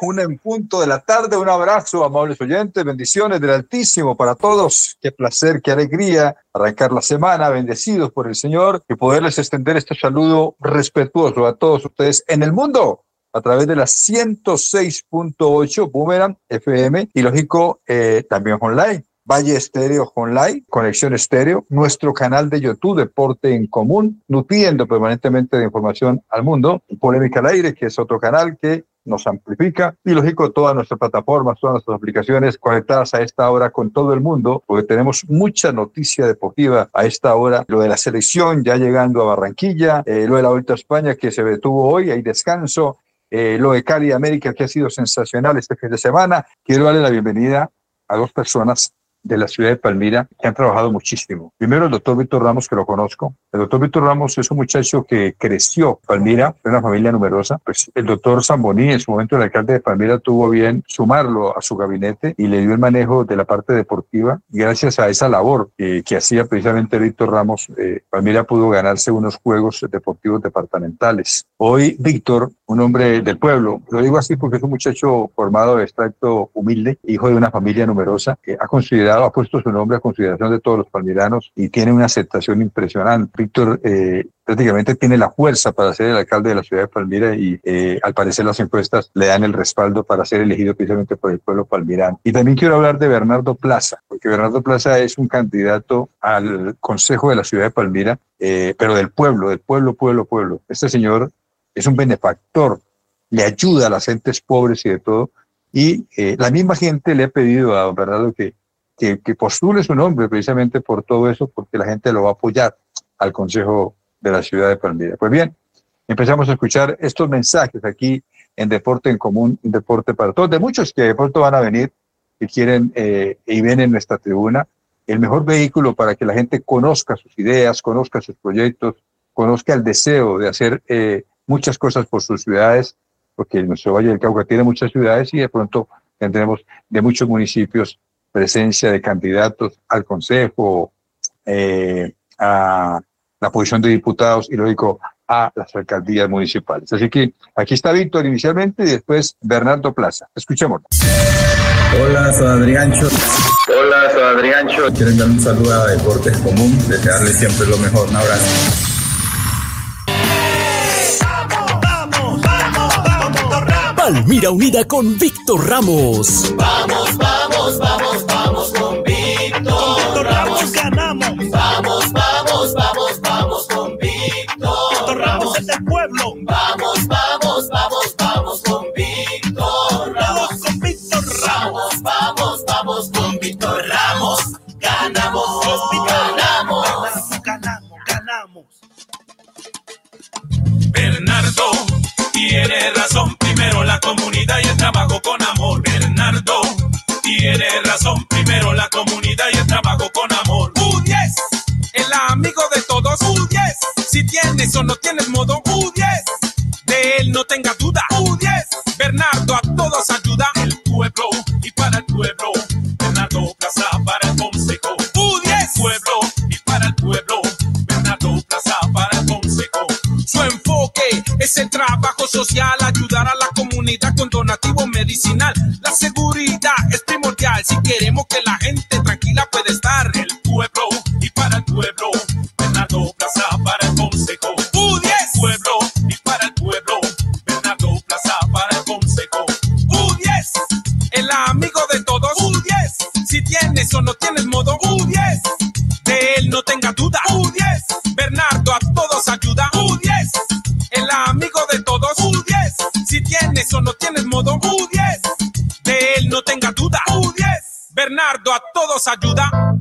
Una en punto de la tarde, un abrazo, amables oyentes, bendiciones del Altísimo para todos. Qué placer, qué alegría arrancar la semana, bendecidos por el Señor y poderles extender este saludo respetuoso a todos ustedes en el mundo a través de la 106.8 Boomerang FM y lógico eh, también online. Valle Estéreo Online, Conexión Estéreo, nuestro canal de YouTube Deporte en Común, nutriendo permanentemente de información al mundo, Polémica al Aire, que es otro canal que nos amplifica y lógico todas nuestras plataformas, todas nuestras aplicaciones conectadas a esta hora con todo el mundo, porque tenemos mucha noticia deportiva a esta hora, lo de la selección ya llegando a Barranquilla, eh, lo de la Vuelta a España que se detuvo hoy, hay descanso, eh, lo de Cali América que ha sido sensacional este fin de semana. Quiero darle la bienvenida a dos personas de la ciudad de Palmira que han trabajado muchísimo. Primero el doctor Víctor Ramos, que lo conozco. El doctor Víctor Ramos es un muchacho que creció Palmira, de una familia numerosa. Pues el doctor Zamboní, en su momento el alcalde de Palmira, tuvo bien sumarlo a su gabinete y le dio el manejo de la parte deportiva. Y gracias a esa labor que hacía precisamente Víctor Ramos, eh, Palmira pudo ganarse unos Juegos Deportivos Departamentales. Hoy Víctor, un hombre del pueblo, lo digo así porque es un muchacho formado de extracto humilde, hijo de una familia numerosa, que ha considerado ha puesto su nombre a consideración de todos los palmiranos y tiene una aceptación impresionante. Víctor eh, prácticamente tiene la fuerza para ser el alcalde de la ciudad de Palmira y eh, al parecer las encuestas le dan el respaldo para ser elegido precisamente por el pueblo palmirano. Y también quiero hablar de Bernardo Plaza, porque Bernardo Plaza es un candidato al Consejo de la ciudad de Palmira, eh, pero del pueblo, del pueblo, pueblo, pueblo. Este señor es un benefactor, le ayuda a las gentes pobres y de todo. Y la misma gente le ha pedido a Bernardo que que, postule su nombre precisamente por todo eso, porque la gente lo va a apoyar al Consejo de la Ciudad de Palmira. Pues bien, empezamos a escuchar estos mensajes aquí en Deporte en Común, Deporte para Todos, de muchos que de pronto van a venir y quieren eh, y ven en nuestra tribuna el mejor vehículo para que la gente conozca sus ideas, conozca sus proyectos, conozca el deseo de hacer eh, muchas cosas por sus ciudades, porque nuestro Valle del Cauca tiene muchas ciudades y de pronto tendremos de muchos municipios presencia de candidatos al Consejo, eh, a la posición de diputados y lógico a las alcaldías municipales. Así que aquí está Víctor inicialmente y después Bernardo Plaza. Escuchemos. Hola, soy Adriancho. Hola, soy Adriancho. Quiero dar un saludo a Deportes Común, desearle siempre lo mejor. Un abrazo. Palmira Unida con Víctor Ramos. Vamos, vamos, vamos, del pueblo. Vamos, vamos, vamos, vamos con Víctor Ramos. Vamos con Víctor Vamos, Ramos. vamos, vamos con Víctor Ramos. Ganamos, ganamos. Ganamos, ganamos. Bernardo tiene razón, primero la comunidad y el trabajo con amor. Bernardo tiene razón, primero la comunidad y el trabajo con amor. U10, el amigo de todos. U10, si tienes o no tienes modo. El trabajo social, ayudar a la comunidad con donativo medicinal. La seguridad es primordial si queremos que la gente tranquila pueda estar. El pueblo y para el pueblo. Bernardo Plaza para el consejo. U10 pueblo y para el pueblo. Bernardo Plaza para el consejo. U10 el amigo de todos. U10 si tienes o no tienes modo. U10 de él no tenga duda. U10 modo. U10, de él no tenga duda. U10, Bernardo a todos ayuda.